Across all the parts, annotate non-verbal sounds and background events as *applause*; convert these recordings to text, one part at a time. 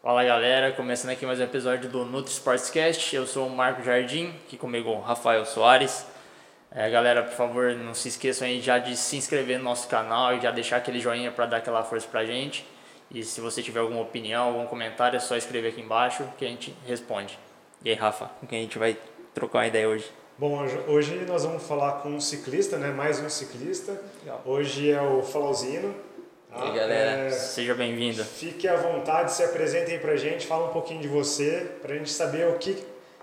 Fala galera, começando aqui mais um episódio do Nutri Sportscast. Eu sou o Marco Jardim, aqui comigo o Rafael Soares. É, galera, por favor, não se esqueçam aí já de se inscrever no nosso canal e já deixar aquele joinha para dar aquela força pra gente. E se você tiver alguma opinião, algum comentário, é só escrever aqui embaixo que a gente responde. E aí, Rafa, com quem a gente vai trocar uma ideia hoje? Bom, hoje nós vamos falar com um ciclista, né? Mais um ciclista. Legal. Hoje é o Flauzino. E aí, galera? É, Seja bem-vindo. fique à vontade, se apresente aí pra gente, fala um pouquinho de você, pra gente saber o que,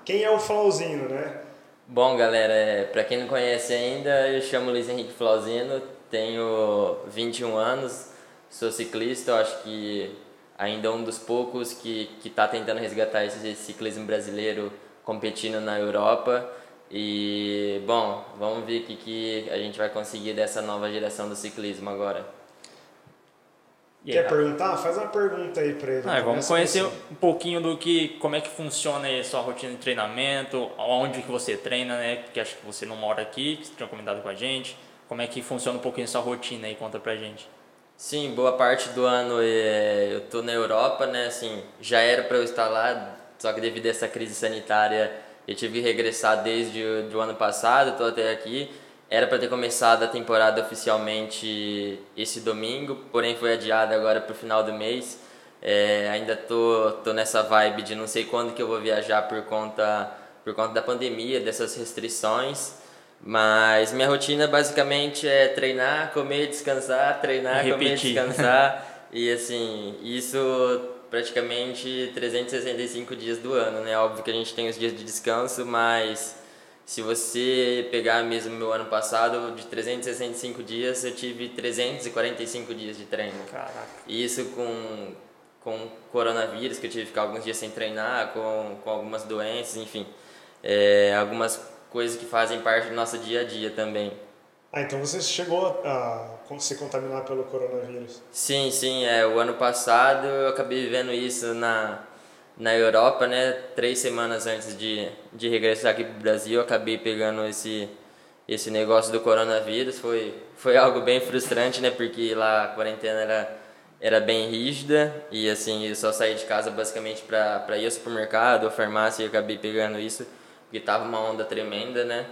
quem é o Flauzino, né? Bom, galera, é, pra quem não conhece ainda, eu chamo Luiz Henrique Flauzino, tenho 21 anos, sou ciclista, acho que ainda um dos poucos que que tá tentando resgatar esse ciclismo brasileiro competindo na Europa. E, bom, vamos ver o que, que a gente vai conseguir dessa nova geração do ciclismo agora. E Quer perguntar? Faz uma pergunta aí pra ele. Ah, vamos conhecer um pouquinho do que, como é que funciona aí a sua rotina de treinamento, onde que você treina, né? Porque acho que você não mora aqui, que você tinha comentado com a gente. Como é que funciona um pouquinho a sua rotina aí, conta pra gente. Sim, boa parte do ano é, eu tô na Europa, né? Assim, já era para eu estar lá, só que devido a essa crise sanitária eu tive que regressar desde o do ano passado, tô até aqui. Era para ter começado a temporada oficialmente esse domingo, porém foi adiada agora pro final do mês. É, ainda tô, tô nessa vibe de não sei quando que eu vou viajar por conta, por conta da pandemia, dessas restrições. Mas minha rotina basicamente é treinar, comer, descansar, treinar, comer, descansar. *laughs* e assim, isso praticamente 365 dias do ano, né? Óbvio que a gente tem os dias de descanso, mas se você pegar mesmo meu ano passado, de 365 dias, eu tive 345 dias de treino. Caraca. E isso com, com coronavírus, que eu tive que ficar alguns dias sem treinar, com, com algumas doenças, enfim. É, algumas coisas que fazem parte do nosso dia a dia também. Ah, então você chegou a se contaminar pelo coronavírus. Sim, sim, é, o ano passado eu acabei vivendo isso na, na Europa, né? Três semanas antes de, de regressar aqui pro Brasil, eu acabei pegando esse, esse negócio do coronavírus. Foi, foi *laughs* algo bem frustrante, né? Porque lá a quarentena era, era bem rígida e assim, eu só saí de casa basicamente para pra ir ao supermercado ou farmácia e acabei pegando isso, porque tava uma onda tremenda, né?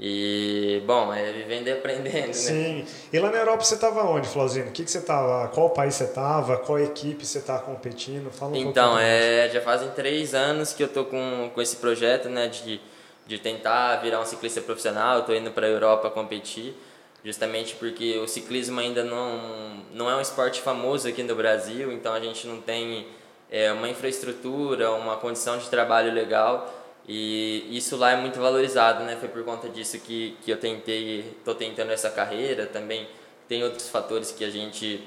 E, bom, é vivendo e aprendendo, né? Sim. E lá na Europa você estava onde, Flauzino? O que, que você estava? Qual país você estava? Qual equipe você está competindo? Fala um Então, é, já fazem três anos que eu tô com, com esse projeto, né, de, de tentar virar um ciclista profissional. Eu tô indo para a Europa competir, justamente porque o ciclismo ainda não, não é um esporte famoso aqui no Brasil, então a gente não tem é, uma infraestrutura, uma condição de trabalho legal. E isso lá é muito valorizado, né? Foi por conta disso que, que eu tentei, tô tentando essa carreira. Também tem outros fatores que a gente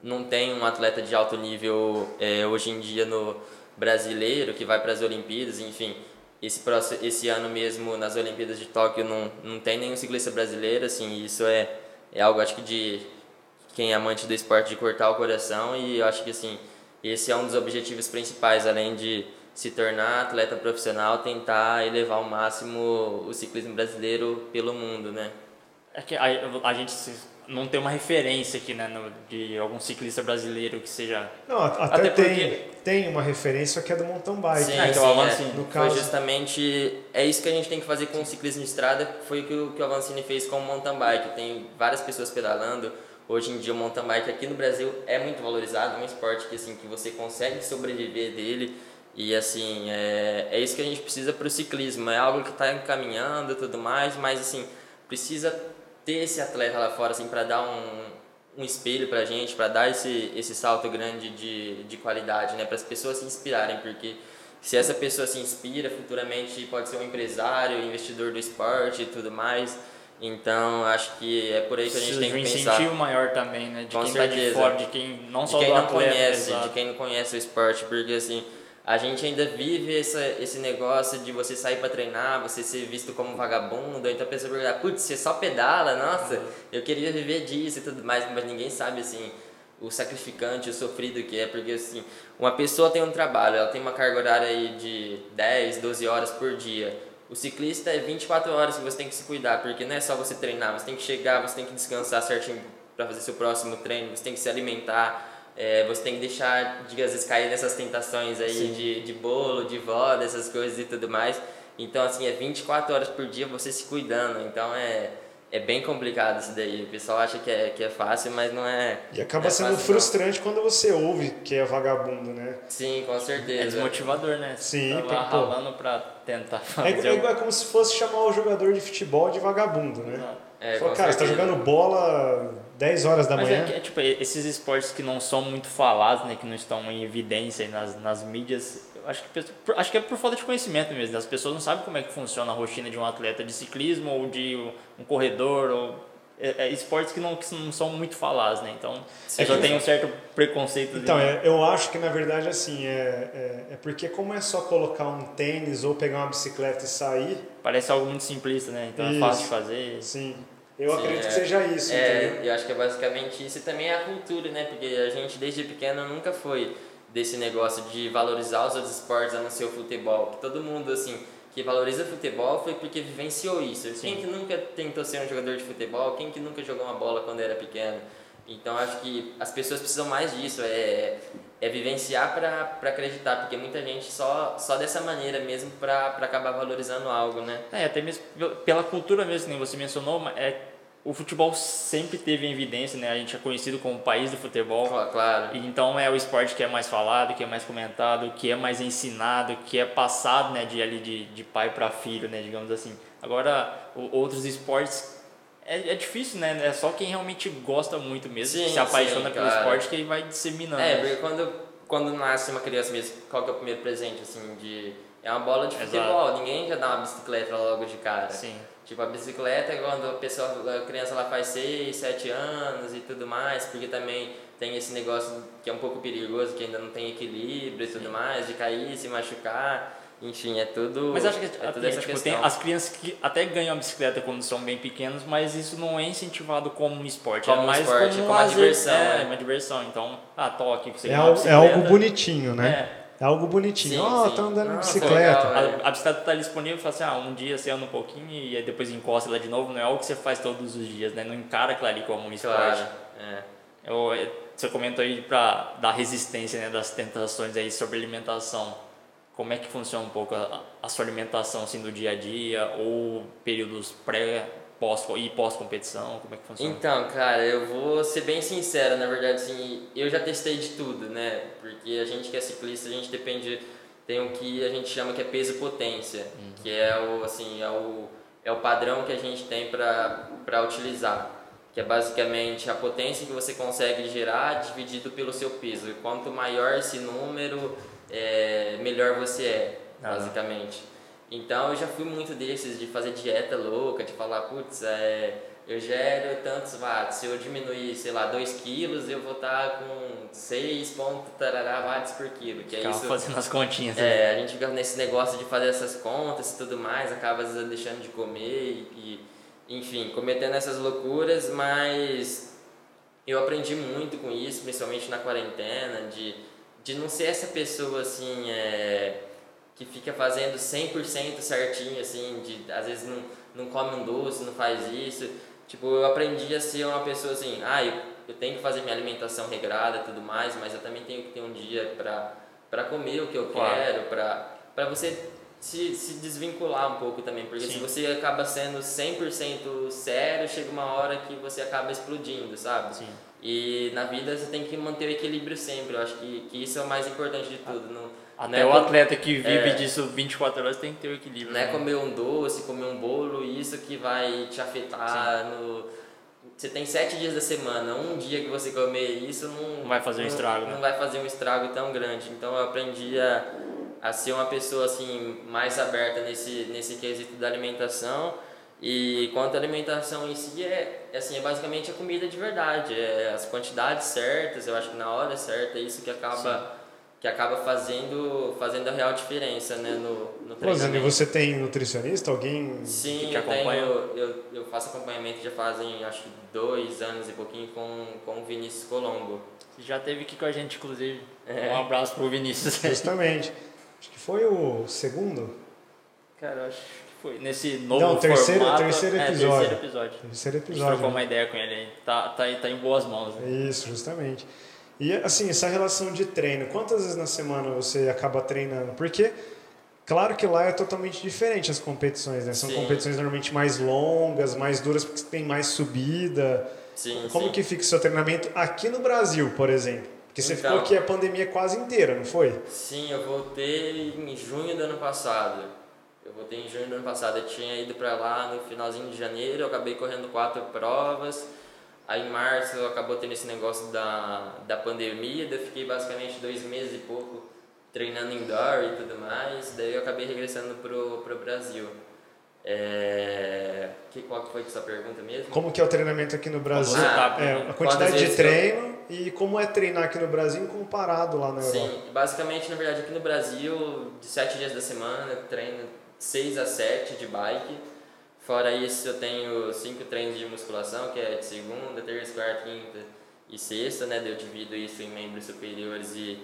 não tem um atleta de alto nível é, hoje em dia no brasileiro que vai para as Olimpíadas, enfim. Esse, próximo, esse ano mesmo nas Olimpíadas de Tóquio não, não tem nenhum ciclista brasileiro, assim, isso é, é algo acho que de quem é amante do esporte de cortar o coração e eu acho que assim, esse é um dos objetivos principais, além de se tornar atleta profissional, tentar elevar ao máximo o ciclismo brasileiro pelo mundo, né? É que a, a gente não tem uma referência aqui, né, no- de algum ciclista brasileiro que seja... Não, até, Até tem, porque- tem uma referência que é do mountain bike. Sim, É, que é o sim, Avancini. No Foi caso- justamente é isso que a gente tem que fazer com o ciclismo de estrada, foi o que o, que o Avancini fez com o mountain bike. Tem várias pessoas pedalando. Hoje em dia o mountain bike aqui no Brasil é muito valorizado, é um esporte que assim que você consegue sobreviver dele. E assim, é, é isso que a gente precisa para o ciclismo. É algo que está encaminhando e tudo mais, mas assim, precisa ter esse atleta lá fora assim para dar um, um espelho pra gente, para dar esse, esse salto grande de, de qualidade, né? Para as pessoas se inspirarem, porque se essa pessoa se inspira, futuramente pode ser um empresário, investidor do esporte e tudo mais. Então, acho que é por aí que a gente Precisa tem de um que pensar. incentivo maior também, né, de Com quem tá de certeza. fora, de quem não De só quem do não atleta, conhece, exato. de quem não conhece o esporte, porque assim, a gente ainda vive essa, esse negócio de você sair para treinar, você ser visto como vagabundo, então a pessoa pergunta, putz, você só pedala, nossa, eu queria viver disso e tudo mais, mas ninguém sabe assim o sacrificante, o sofrido que é, porque assim, uma pessoa tem um trabalho, ela tem uma carga horária aí de 10, 12 horas por dia. O ciclista é 24 horas que você tem que se cuidar, porque não é só você treinar, você tem que chegar, você tem que descansar certinho para fazer seu próximo treino, você tem que se alimentar, É, você tem que deixar, de, às vezes, cair nessas tentações aí de, de bolo, de vó, dessas coisas e tudo mais. Então, assim, é 24 horas por dia você se cuidando. Então, é, é bem complicado isso daí. O pessoal acha que é, que é fácil, mas não é. E acaba é sendo fácil, frustrante quando você ouve que é vagabundo, né? Não. Sim, com É certeza. desmotivador, né? Você Sim, tá lá pô. ralando pra tentar É, fazer é um- igual- é como se fosse chamar o jogador de futebol de vagabundo, né? É, com cara, você tá jogando bola 10 horas da Mas manhã. é, é, tipo, esses esportes que não são muito falados, né, que não estão em evidência nas, nas mídias, acho que, acho que é por falta de conhecimento mesmo. As pessoas não sabem como é que funciona a rotina de um atleta de ciclismo ou de um corredor ou esportes que não, que não são muito falados, né? Então, Sim. eu já tenho um certo preconceito. Então, é, eu acho que na verdade assim, é, é, é porque como é só colocar um tênis ou pegar uma bicicleta e sair, Parece algo muito simplista, né? Então Isso. é fácil de fazer. sim, eu Sim, acredito é. que seja isso, entendeu? É, eu acho que é basicamente isso e também é a cultura, né? Porque a gente desde pequeno nunca foi desse negócio de valorizar os outros esportes a não ser o futebol. Que todo mundo, assim, que valoriza futebol foi porque vivenciou isso. Quem que nunca tentou ser um jogador de futebol? Quem que nunca jogou uma bola quando era pequeno? Então acho que as pessoas precisam mais disso, é, é vivenciar para acreditar, porque muita gente só, só dessa maneira mesmo para acabar valorizando algo, né? É, até mesmo pel- pela cultura mesmo, que nem você mencionou, é, o futebol sempre teve em evidência, né? A gente é conhecido como o país do futebol. Cla- Claro. E Então é o esporte que é mais falado, que é mais comentado, que é mais ensinado, que é passado, né, de ali de, de pai para filho, né, digamos assim. Agora, o- outros esportes é, é difícil, né? É só quem realmente gosta muito mesmo, Sim, que se apaixona sim, pelo claro. esporte, que ele vai disseminando. É, porque quando, quando nasce uma criança mesmo, qual que é o primeiro presente, assim, de... É uma bola de Exato. futebol, ninguém já dá uma bicicleta logo de cara. Sim. Tipo, a bicicleta é quando a pessoa, a criança ela faz 6, 7 anos e tudo mais, porque também tem esse negócio que é um pouco perigoso, que ainda não tem equilíbrio e tudo mais, de cair, se machucar, enfim, é tudo. Mas acho que é tem, toda essa tipo, tem as crianças que até ganham a bicicleta quando são bem pequenos, mas isso não é incentivado como um esporte. Como é um mais esporte, como, como uma lazer, diversão, É, né? uma diversão. Então, ah, pra você É, ganhar uma al- é algo bonitinho, né? É. É algo bonitinho. Ó, sim. tá andando de bicicleta. legal, é. A, a bicicleta tá disponível, fala assim, ah, um dia você anda um pouquinho e aí depois encosta ela de novo, não é algo que você faz todos os dias, né? Não encara aquilo ali como um esporte. Claro, é. Eu, eu- você comentou aí para dar resistência né, das tentações aí sobre alimentação. Como é que funciona um pouco a, a sua alimentação assim, do dia a dia ou períodos pré, pós e pós-competição? Como é que funciona? Então, cara, eu vou ser bem sincero, na verdade, assim, eu já testei de tudo, né? Porque a gente que é ciclista, a gente depende, tem o que a gente chama que é peso-potência, que é o, assim, é o, é o padrão que a gente tem para utilizar, que é basicamente a potência que você consegue gerar dividido pelo seu peso. E quanto maior esse número, é, melhor você é, Ah. basicamente. Então eu já fui muito desses de fazer dieta louca, de falar, putz, é, eu gero tantos watts, se eu diminuir, sei lá, 2 quilos, eu vou estar com 6 ponto tarará watts por quilo, que é isso. fazendo as continhas. né? É, a gente fica nesse negócio de fazer essas contas e tudo mais, acaba às vezes deixando de comer e, e, enfim, cometendo essas loucuras, mas eu aprendi muito com isso, principalmente na quarentena, de, de não ser essa pessoa assim, é, que fica fazendo 100% certinho, assim, de às vezes não, não come um doce, não faz isso. Tipo, eu aprendi a ser uma pessoa assim, ah, eu, eu tenho que fazer minha alimentação regrada e tudo mais, mas eu também tenho que ter um dia pra, pra comer o que eu Claro. quero, pra, pra você se, se desvincular um pouco também, porque se Sim. você acaba sendo 100% sério, chega uma hora que você acaba explodindo, sabe? Sim. E na vida você tem que manter o equilíbrio sempre, eu acho que, que isso é o mais importante de tudo. Não, Até não é o atleta que vive é. disso 24 horas tem que ter o equilíbrio. não é né? comer um doce, comer um bolo, isso que vai te afetar no... Você tem sete dias da semana, um dia que você comer isso não... Não vai fazer um não- estrago, né? Não vai fazer um estrago tão grande. Então eu aprendi a, a ser uma pessoa assim, mais aberta nesse, nesse quesito da alimentação. E quanto à alimentação em si, é, é assim, é basicamente a comida de verdade, é as quantidades certas, eu acho que na hora certa, é isso que acaba, que acaba fazendo, fazendo a real diferença né, no, no treinamento. você tem nutricionista? Alguém. Sim, que te eu, tenho, acompanha? eu, eu faço acompanhamento já fazem acho dois anos e pouquinho com, com o Vinícius Colombo. Você já teve aqui com a gente, inclusive. É. Um abraço pro Vinícius. Justamente. Acho que foi o segundo. Cara, eu acho foi nesse novo Não, terceiro- formato. terceiro É, episódio. terceiro episódio. Terceiro A gente episódio. trocou né? uma ideia com ele aí. Tá, tá, tá em boas mãos. Né? Isso, justamente. E assim, essa relação de treino, quantas vezes na semana você acaba treinando? Porque claro que lá é totalmente diferente as competições, né? São Sim. competições normalmente mais longas, mais duras porque tem mais subida. Sim, Como sim. que fica o seu treinamento aqui no Brasil, por exemplo? Porque você Então. ficou aqui a pandemia quase inteira, não foi? Sim, eu voltei em junho do ano passado. Eu voltei em junho do ano passado. Eu tinha ido pra lá no finalzinho de janeiro, eu acabei correndo quatro provas. Aí em março acabou tendo esse negócio da, da pandemia, daí eu fiquei basicamente dois meses e pouco treinando indoor e tudo mais. Daí eu acabei regressando pro, pro Brasil. É... Que, qual que foi a sua pergunta mesmo? Como que é o treinamento aqui no Brasil? você tá, É, a quantidade de que eu- treino e como é treinar aqui no Brasil comparado lá na Europa. Sim, basicamente, na verdade, aqui no Brasil, de sete dias da semana, treino 6 a 7 de bike. Fora isso, eu tenho cinco treinos de musculação, que é de segunda, terça, quarta, quinta e sexta, né? Eu divido isso em membros superiores e,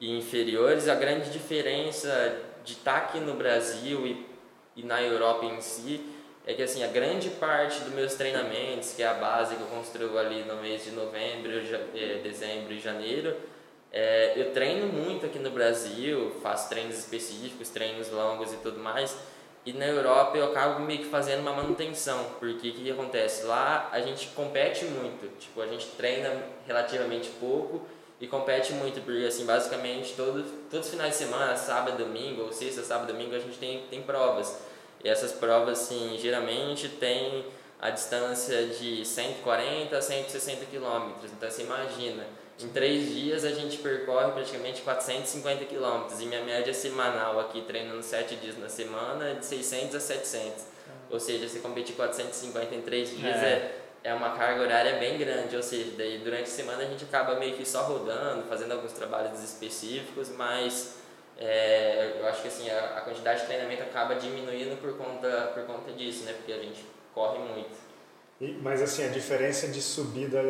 e inferiores. A grande diferença de estar aqui no Brasil e, e na Europa em si é que assim a grande parte dos meus treinamentos, que é a base que eu construo ali no mês de novembro, eh, dezembro e janeiro, é, eu treino muito aqui no Brasil, faço treinos específicos, treinos longos e tudo mais. E na Europa eu acabo meio que fazendo uma manutenção, porque o que, que acontece? Lá a gente compete muito, tipo, a gente treina relativamente pouco e compete muito, porque assim, basicamente todos, todos os finais de semana, sábado, domingo, ou sexta, sábado, domingo, a gente tem, tem provas. E essas provas, assim, geralmente tem a distância de 140 a 160 quilômetros. Então você imagina, em três dias a gente percorre praticamente 450 quilômetros. E minha média semanal aqui, treinando sete dias na semana, é de 600 a 700. Ou seja, você competir 450 em três dias É. é, é uma carga horária bem grande. Ou seja, daí durante a semana a gente acaba meio que só rodando, fazendo alguns trabalhos específicos, mas é, eu acho que assim, a, a quantidade de treinamento acaba diminuindo por conta, por conta disso, né? Porque a gente corre muito. E- mas assim, a diferença de subida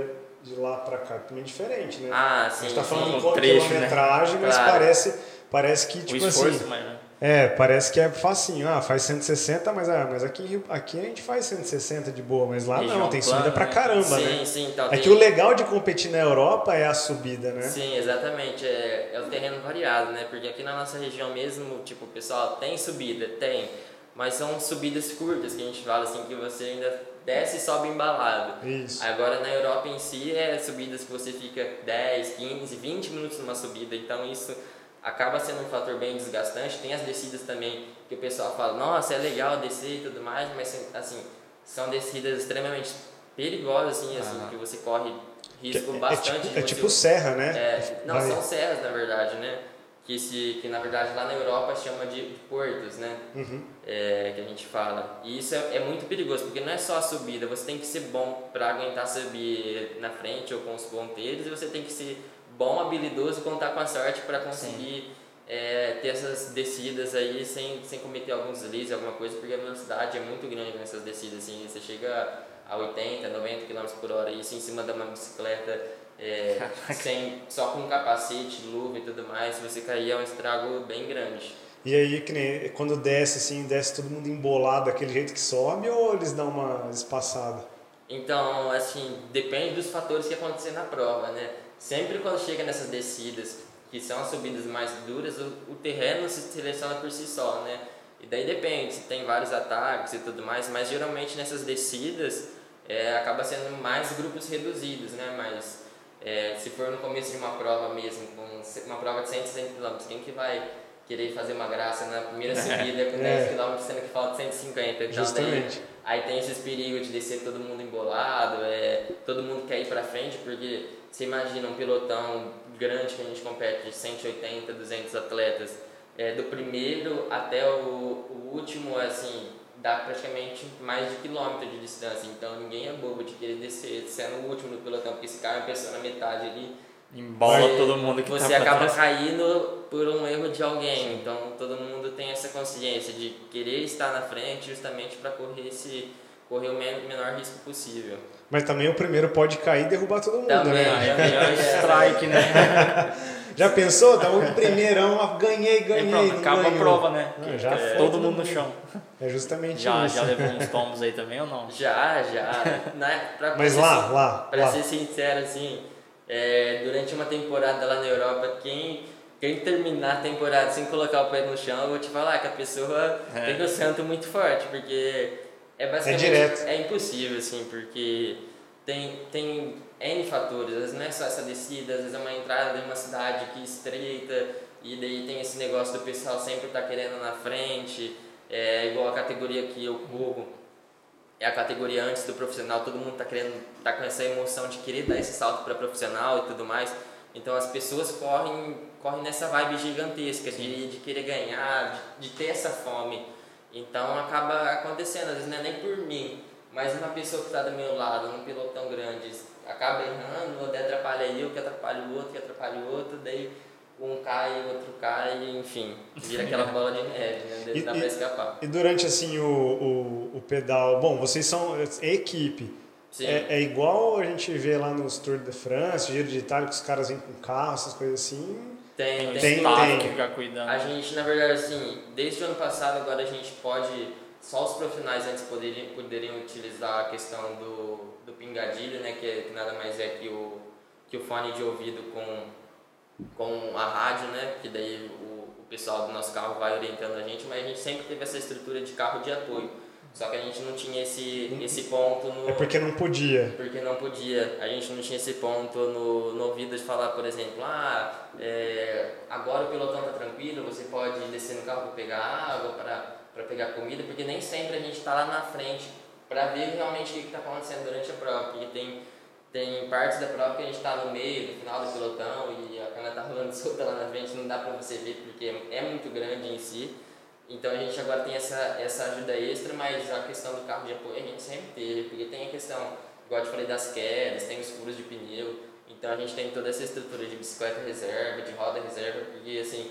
de lá pra cá também é diferente, né? Ah, a sim. gente tá falando sim. qual- trecho, né? quilometragem, mas Claro. parece, parece que, o tipo esforço, assim. mas, né? É, parece que é facinho. Ah, faz 160, mas, ah, mas aqui, aqui a gente faz 160 de boa, mas lá Região não, tem plana, subida pra né? caramba, sim, né? sim, então É tem- que o legal de competir na Europa é a subida, né? Sim, exatamente. É, é o terreno variado, né? Porque aqui na nossa região mesmo, tipo, pessoal, tem subida, tem. Mas são subidas curtas, que a gente fala assim, que você ainda desce e sobe embalado. Isso. Agora na Europa em si é subidas que você fica 10, 15, 20 minutos numa subida, então isso acaba sendo um fator bem desgastante. Tem as descidas também que o pessoal fala, nossa, é legal descer e tudo mais, mas assim, são descidas extremamente perigosas, assim, assim Aham. que você corre risco é, bastante tipo, é você- tipo serra, né? é, não, Vai- são serras na verdade, né? Que, se, que na verdade lá na Europa chama de, portos, né? Uhum. É, que a gente fala. E isso é, é muito perigoso, porque não é só a subida, você tem que ser bom para aguentar subir na frente ou com os ponteiros, e você tem que ser bom, habilidoso e contar com a sorte para conseguir é, ter essas descidas aí sem, sem cometer algum deslize, alguma coisa, porque a velocidade é muito grande nessas descidas, assim, você chega a 80, 90 km por hora, isso em cima de uma bicicleta, é, sem, só com capacete, luva e tudo mais, se você cair é um estrago bem grande. E aí, que nem quando desce, assim, desce todo mundo embolado daquele jeito que sobe ou eles dão uma espaçada? Então, assim, depende dos fatores que acontecer na prova, né? Sempre quando chega nessas descidas, que são as subidas mais duras, o, o terreno se seleciona por si só, né? E daí depende, tem vários ataques e tudo mais, mas geralmente nessas descidas é, acaba sendo mais grupos reduzidos, né? Mas é, se for no começo de uma prova mesmo, uma prova de 160 km, quem que vai querer fazer uma graça na primeira *laughs* subida com É. 10 km, sendo que falta 150? Então, Justamente. Daí, Aí tem esses perigos de descer todo mundo embolado, é, todo mundo quer ir pra frente, porque você imagina um pelotão grande que a gente compete de 180, 200 atletas, é, do primeiro até o, o último, assim, dá praticamente mais de quilômetro de distância, então ninguém é bobo de querer descer sendo o último do pelotão, porque se cai uma pessoa na metade ali, Embola você- todo mundo que você tá acaba trás. caindo por um erro de alguém. Então todo mundo tem essa consciência de querer estar na frente justamente para correr esse correr o men- menor risco possível. Mas também o primeiro pode cair e derrubar todo mundo, Também. né? É um strike, né? Já pensou? Dá um primeirão, ah, ganhei, ganhei. pronto, não acaba a ganhou. prova, né? Que- já é todo mundo no chão. É justamente Já, isso. já levou uns tombos aí também ou não? Já, já. Na, pra, *laughs* Mas pra lá, ser, lá, Pra lá. ser sincero, assim, É, durante uma temporada lá na Europa, quem, quem terminar a temporada sem colocar o pé no chão, eu vou te falar que a pessoa É. tem o santo muito forte, porque é basicamente direto. é impossível, assim, porque tem, tem N fatores, às vezes não é só essa descida, às vezes é uma entrada de uma cidade que estreita, e daí tem esse negócio do pessoal sempre estar querendo na frente, é igual a categoria que eu corro, é a categoria antes do profissional, todo mundo tá querendo, tá com essa emoção de querer dar esse salto para profissional e tudo mais. Então as pessoas correm, correm nessa vibe gigantesca de, de querer ganhar, de, de ter essa fome. Então acaba acontecendo, às vezes não é nem por mim, mas uma pessoa que está do meu lado, num pelotão grande, acaba errando, ou atrapalha eu, que atrapalha o outro, que atrapalha o outro, daí um cai, o outro cai, enfim, vira aquela bola de neve, né? Daí E- dá e- pra escapar. E durante assim o, o, o pedal, bom, vocês são é equipe. Sim. É, é igual a gente vê lá nos Tour de France, Giro de Itália, que os caras vêm com carro, essas coisas assim. Tem, Tem tem, Tem, que fica cuidando. A gente, na verdade, assim, desde o ano passado, agora a gente pode, só os profissionais antes poderiam, poderiam utilizar a questão do, do pingadilho, né, que, é- que nada mais é que o, que o fone de ouvido com, com a rádio, né, que daí o, o pessoal do nosso carro vai orientando a gente, mas a gente sempre teve essa estrutura de carro de apoio. Só que a gente não tinha esse, esse ponto no... É porque não podia. Porque não podia, a gente não tinha esse ponto no, no ouvido de falar, por exemplo, ah, é, agora o pelotão tá tranquilo, você pode descer no carro para pegar água, para pegar comida, porque nem sempre a gente está lá na frente para ver realmente o que está acontecendo durante a prova, porque tem, tem partes da prova que a gente está no meio, no final do pelotão e a cana tá rolando *laughs* solta lá na frente, não dá para você ver porque é muito grande em si. Então a gente agora tem essa, essa ajuda extra, mas a questão do carro de apoio a gente sempre teve, porque tem a questão, igual eu te falei, das quedas, tem os furos de pneu, então a gente tem toda essa estrutura de bicicleta reserva, de roda reserva, porque assim,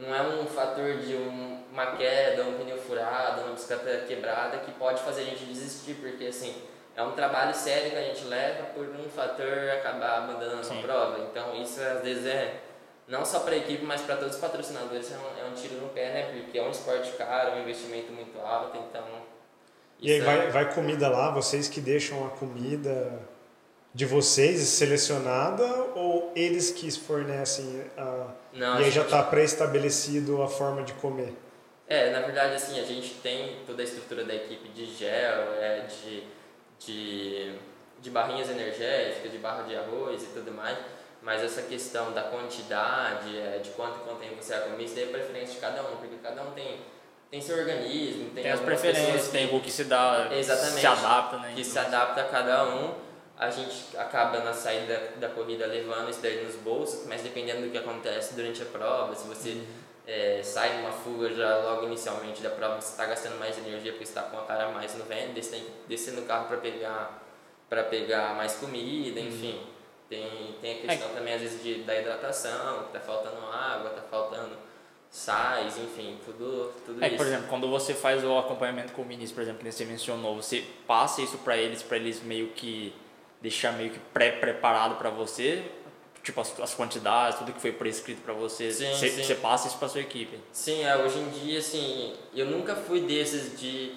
não é um fator de um, uma queda, um pneu furado, uma bicicleta quebrada que pode fazer a gente desistir, porque assim, é um trabalho sério que a gente leva por um fator acabar abandonando Sim. a prova. Então isso às vezes é não só para a equipe, mas para todos os patrocinadores é um, é um tiro no pé, né? Porque é um esporte caro, é um investimento muito alto, então. E aí isso é- vai, vai comida lá, vocês que deixam a comida de vocês selecionada ou eles que fornecem a... Não, e aí a já gente- está pré-estabelecido a forma de comer? É, na verdade, assim, a gente tem toda a estrutura da equipe de gel, é, de, de, de barrinhas energéticas, de barra de arroz e tudo mais, mas essa questão da quantidade, é, de quanto contém você a comer, isso daí é preferência de cada um, porque cada um tem, tem seu organismo, tem, Tem as preferências, pessoas tem que- o que se dá, Exatamente. se adapta, né? que se adapta a cada um. A gente acaba na saída da corrida levando isso daí nos bolsos, mas dependendo do que acontece durante a prova, se você é, sai numa fuga já logo inicialmente da prova, você está gastando mais energia porque você está com a cara mais no vento, você tem que descer no carro para pegar para pegar mais comida, enfim. Tem, tem a questão também às vezes de, da hidratação, que tá faltando água, tá faltando sais, enfim, tudo, tudo É, isso. por exemplo, quando você faz o acompanhamento com o ministro, por exemplo, que você mencionou, você passa isso pra eles, pra eles meio que deixar meio que pré-preparado pra você, tipo as, as quantidades, tudo que foi prescrito pra você, Sim, você, sim. você passa isso pra sua equipe. Sim, é, hoje em dia, assim, eu nunca fui desses de,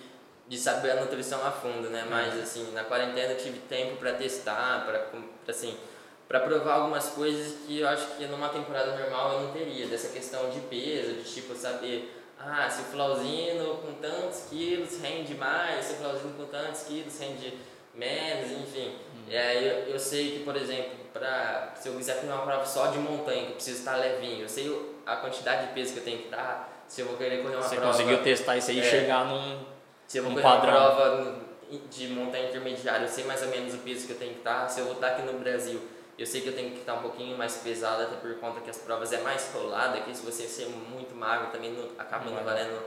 de saber a nutrição a fundo, né? Mas, assim, na quarentena eu tive tempo para testar, para assim, para provar algumas coisas que eu acho que numa temporada normal eu não teria. Dessa questão de peso, de tipo saber, ah, se o flauzino com tantos quilos rende mais, se o flauzino com tantos quilos rende menos, enfim. Aí eu, eu sei que, por exemplo, pra, se eu quiser fazer uma prova só de montanha, que eu preciso estar levinho, eu sei a quantidade de peso que eu tenho que estar, se eu vou querer correr uma Você prova... conseguiu testar isso aí e É. chegar num. Se eu vou um correr uma padrão. prova de montanha intermediária, eu sei mais ou menos o peso que eu tenho que estar. Se eu vou estar aqui no Brasil, eu sei que eu tenho que estar um pouquinho mais pesado, até por conta que as provas é mais rolada, que se você ser muito magro também não, acaba não Não é. valendo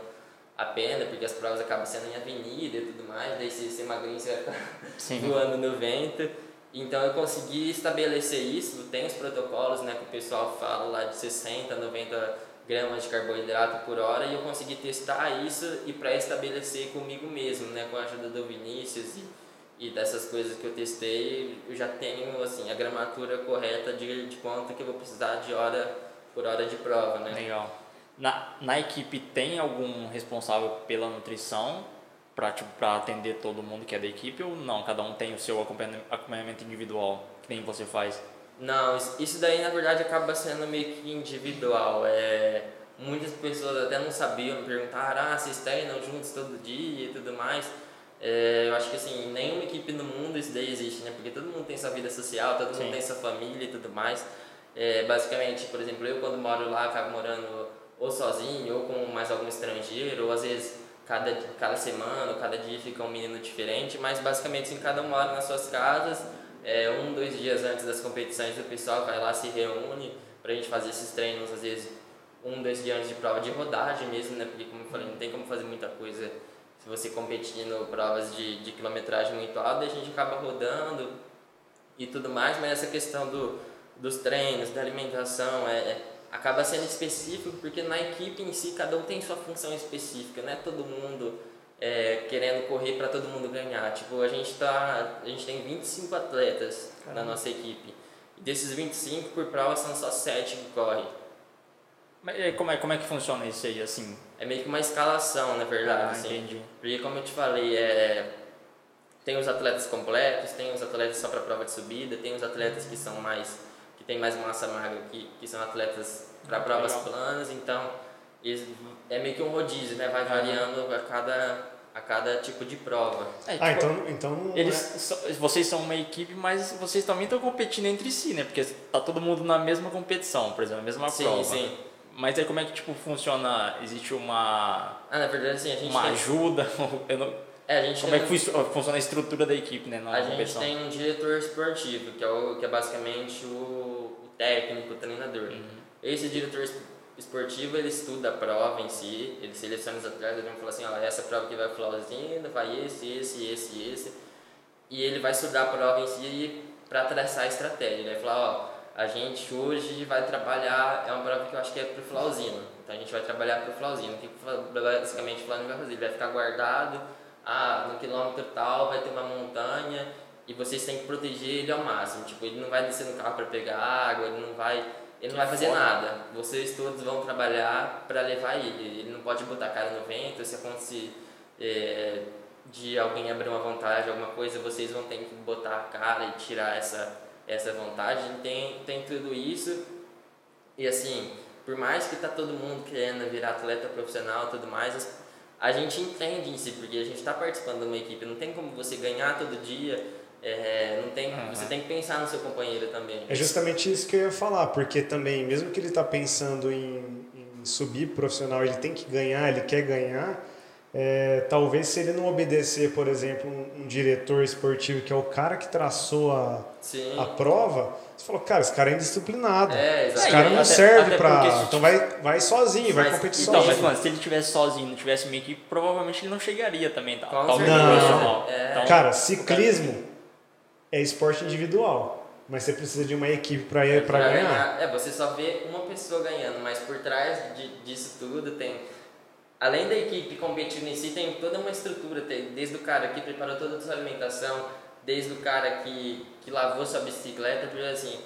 a pena, porque as provas acabam sendo em avenida e tudo mais, daí se ser magrinho você vai ficar Sim. *laughs* voando no vento. Então eu consegui estabelecer isso, tem os protocolos né, que o pessoal fala lá de 60, 90 gramas de carboidrato por hora e eu consegui testar isso e pré-estabelecer comigo mesmo, né, com a ajuda do Vinícius e, e dessas coisas que eu testei, eu já tenho assim, a gramatura correta de, de quanto que eu vou precisar de hora por hora de prova. Né? Legal. Na, na equipe tem algum responsável pela nutrição para tipo, pra atender todo mundo que é da equipe ou não? Cada um tem o seu acompanha- acompanhamento individual, que nem você faz? Não, isso- isso daí na verdade acaba sendo meio que individual. É, muitas pessoas até não sabiam, me perguntaram, ah, vocês treinam juntos todo dia e tudo mais. É, eu acho que assim, nenhuma equipe no mundo isso daí existe, né? Porque todo mundo tem sua vida social, todo Sim. mundo tem sua família e tudo mais. É, basicamente, por exemplo, eu quando moro lá, acabo morando ou sozinho, ou com mais algum estrangeiro, ou às vezes cada, cada semana, cada dia fica um menino diferente, mas basicamente assim, cada um mora nas suas casas, é, um, dois dias antes das competições o pessoal vai lá, se reúne pra gente fazer esses treinos, às vezes um, dois dias antes de prova de rodagem mesmo, né? Porque como eu falei, não tem como fazer muita coisa se você competindo provas de, de quilometragem muito alta, a gente acaba rodando e tudo mais, mas essa questão do, dos treinos, da alimentação, é, é- acaba sendo específico porque na equipe em si cada um tem sua função específica, não é todo mundo é, querendo correr para todo mundo ganhar. Tipo, a gente, tá, a gente tem 25 atletas na nossa equipe. E desses 25 por prova são só 7 que correm. Mas é, como é, como é que funciona isso aí, assim? É meio que uma escalação, na verdade. Ah, assim. entendi. Porque como eu te falei, é, tem os atletas completos, tem os atletas só para prova de subida, tem os atletas que são mais tem mais massa magra, que, que são atletas para provas Legal. planas, então eles, é meio que um rodízio, né? Vai variando a cada a cada tipo de prova. É, Ah, tipo, então, então não Eles, é- vocês são uma equipe, mas vocês também estão competindo entre si, né? Porque tá todo mundo na mesma competição, por exemplo, na mesma sim, prova. sim. Mas aí como é que tipo funciona? Existe uma Ah, na verdade, assim, a gente uma tem, ajuda? *laughs* Eu não- é, a gente como tem é que fun- funciona a estrutura da equipe, né, na A gente competição? tem um diretor esportivo, que é, o, que é basicamente o técnico, treinador. Uhum. Esse diretor es- esportivo, ele estuda a prova em si, ele seleciona os atletas, ele vai falar assim, ó, essa prova que vai Flauzina, vai esse, esse, esse esse. E ele vai estudar a prova em si para traçar a estratégia. Ele vai falar, ó, a gente hoje vai trabalhar, é uma prova que eu acho que é pro Flauzino. Então a gente vai trabalhar pro Flauzino. O que basicamente o Flauzino vai fazer? Ele vai ficar guardado, ah, no quilômetro tal vai ter uma montanha e vocês têm que proteger ele ao máximo. Tipo, ele não vai descer no carro para pegar água, ele não vai, ele não vai fazer foda. nada. Vocês todos vão trabalhar para levar ele. Ele não pode botar a cara no vento, se acontecer é, de alguém abrir uma vantagem, alguma coisa, vocês vão ter que botar a cara e tirar essa, essa vantagem. Tem, tem tudo isso. E assim, por mais que tá todo mundo querendo virar atleta profissional e tudo mais, a gente entende em si, porque a gente está participando de uma equipe. Não tem como você ganhar todo dia. É, não tem, Uhum. Você tem que pensar no seu companheiro também. É justamente isso que eu ia falar, porque também, mesmo que ele está pensando em, em subir profissional, ele tem que ganhar, ele quer ganhar. é, talvez se ele não obedecer, por exemplo, um, um diretor esportivo que é o cara que traçou a, Sim. a prova, você falou, cara, esse cara é indisciplinado. É, Esse cara não Até- serve até pra. porque Então vai, vai sozinho, vai Mas- competir então, sozinho. mas mano, se ele tivesse sozinho, não tivesse uma equipe, provavelmente ele não chegaria também, tá? Talvez certeza. profissional. É. Então, Cara, ciclismo é esporte individual, mas você precisa de uma equipe para ir para ganhar. É, você só vê uma pessoa ganhando, mas por trás de, disso tudo tem. Além da equipe competindo em si, tem toda uma estrutura, tem, desde o cara que preparou toda a sua alimentação, desde o cara que, que lavou sua bicicleta, porque assim,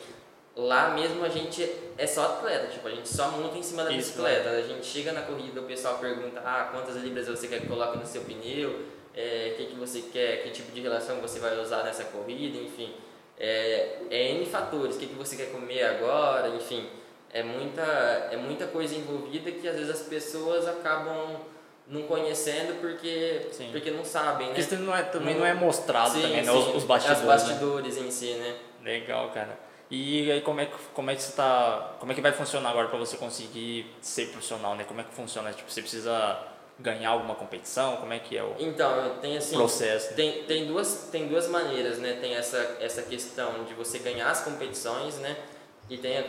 lá mesmo a gente é só atleta, tipo, a gente só monta em cima da Isso, bicicleta. A gente chega na corrida, o pessoal pergunta, ah, quantas libras você quer que coloque no seu pneu, é, o que, que você quer, que tipo de relação você vai usar nessa corrida, enfim. É, é N fatores, o que, que você quer comer agora, enfim. É muita, é muita coisa envolvida que às vezes as pessoas acabam não conhecendo porque, Sim. porque não sabem, né? isso não é, também não é mostrado Sim, também, né? sim. Os, os bastidores. Os né? bastidores em si, né? Legal, cara. E aí como é que como é que você tá, como é que vai funcionar agora para você conseguir ser profissional, né? Como é que funciona? Tipo, você precisa ganhar alguma competição? Como é que é o Então, tem assim. processo? Tem, tem, duas, tem duas maneiras, né? Tem essa, essa questão de você ganhar as competições, né? E tem a,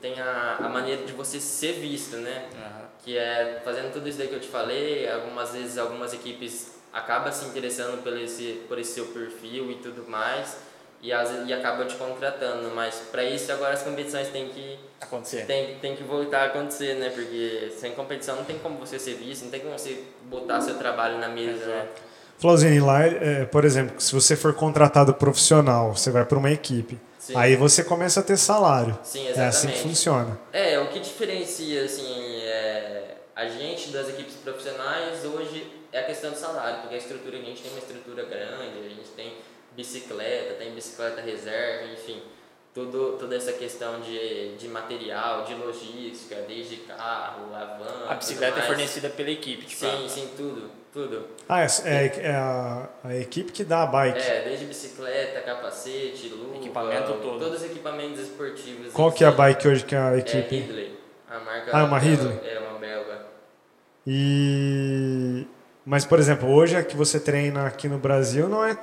tem a, a maneira de você ser visto, né? Aham. Que é fazendo tudo isso daí que eu te falei, algumas vezes algumas equipes acabam se interessando por esse, por esse seu perfil e tudo mais, e, vezes, e acabam te contratando, mas para isso agora as competições têm que, Acontecer. tem, tem que voltar a acontecer, né? Porque sem competição não tem como você ser visto, não tem como você botar seu trabalho na mesa, né? Exato. Flauzine, lá, é, por exemplo, se você for contratado profissional, você vai para uma equipe. Sim. Aí você começa a ter salário. Sim, É assim que funciona. É, o que diferencia assim, é, a gente das equipes profissionais hoje é a questão do salário, porque a estrutura, a gente tem uma estrutura grande, a gente tem bicicleta, tem bicicleta reserva, enfim. Tudo, toda essa questão de, de material, de logística, desde carro, a van. A bicicleta tudo é fornecida pela equipe, tipo, Sim, a- sim, tudo, tudo. Ah, é, é- é a, a equipe que dá a bike. É, desde bicicleta, capacete, luva, Equipamento todo. Todos os equipamentos esportivos. Qual que é a bike hoje que é a É equipe? Ridley. A marca Ah, é uma belga- Ridley? É uma belga. E mas por exemplo, hoje a que você treina aqui no Brasil não é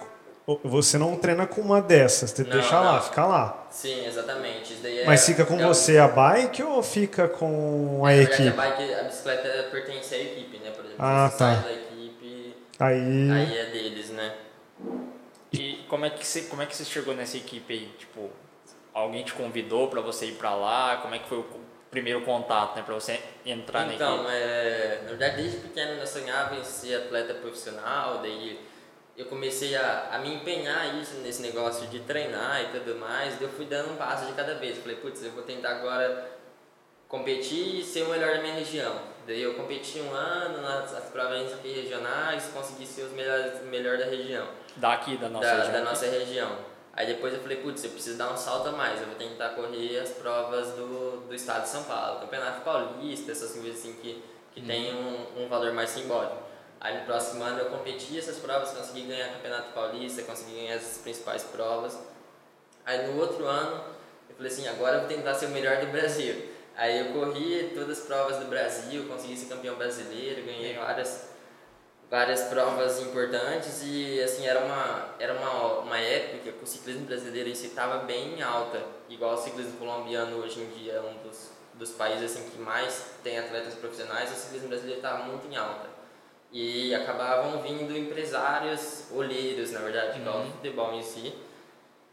você não treina com uma dessas, você Não, deixa lá, não. fica lá. Sim, exatamente. Isso daí é, Mas fica com é você a bike ou fica com a Na verdade, equipe? A, bike, a bicicleta pertence à equipe, né? Por exemplo, Ah, você tá. sai da equipe, Aí, aí é deles, né? E como é que você, como é que você chegou nessa equipe aí? Tipo, alguém te convidou pra você ir pra lá? Como é que foi o primeiro contato, né, para você entrar na Então, equipe? é, na verdade, desde pequeno eu sonhava em ser atleta profissional, daí eu comecei a, a me empenhar isso nesse negócio de treinar e tudo mais, eu fui dando um passo de cada vez. Falei, putz, eu vou tentar agora competir e ser o melhor da minha região. Daí eu competi um ano nas as provas aqui regionais, consegui ser os melhores melhor da região Daqui da nossa da, região. da nossa região. Aí depois eu falei, putz, eu preciso dar um salto a mais, eu vou tentar correr as provas do, do estado de São Paulo, Campeonato Paulista, essas coisas assim que, que tem um, um valor mais simbólico. Aí no próximo ano eu competi essas provas, consegui ganhar Campeonato Paulista, consegui ganhar as principais provas. Aí no outro ano eu falei assim, agora eu vou tentar ser o melhor do Brasil. Aí eu corri todas as provas do Brasil, consegui ser campeão brasileiro, ganhei várias várias provas importantes e assim era uma era uma, uma época que o ciclismo brasileiro si estava bem em alta igual o ciclismo colombiano hoje em dia é um dos, dos países assim que mais tem atletas profissionais o ciclismo brasileiro estava muito em alta e acabavam vindo empresários olheiros na verdade igual o futebol em si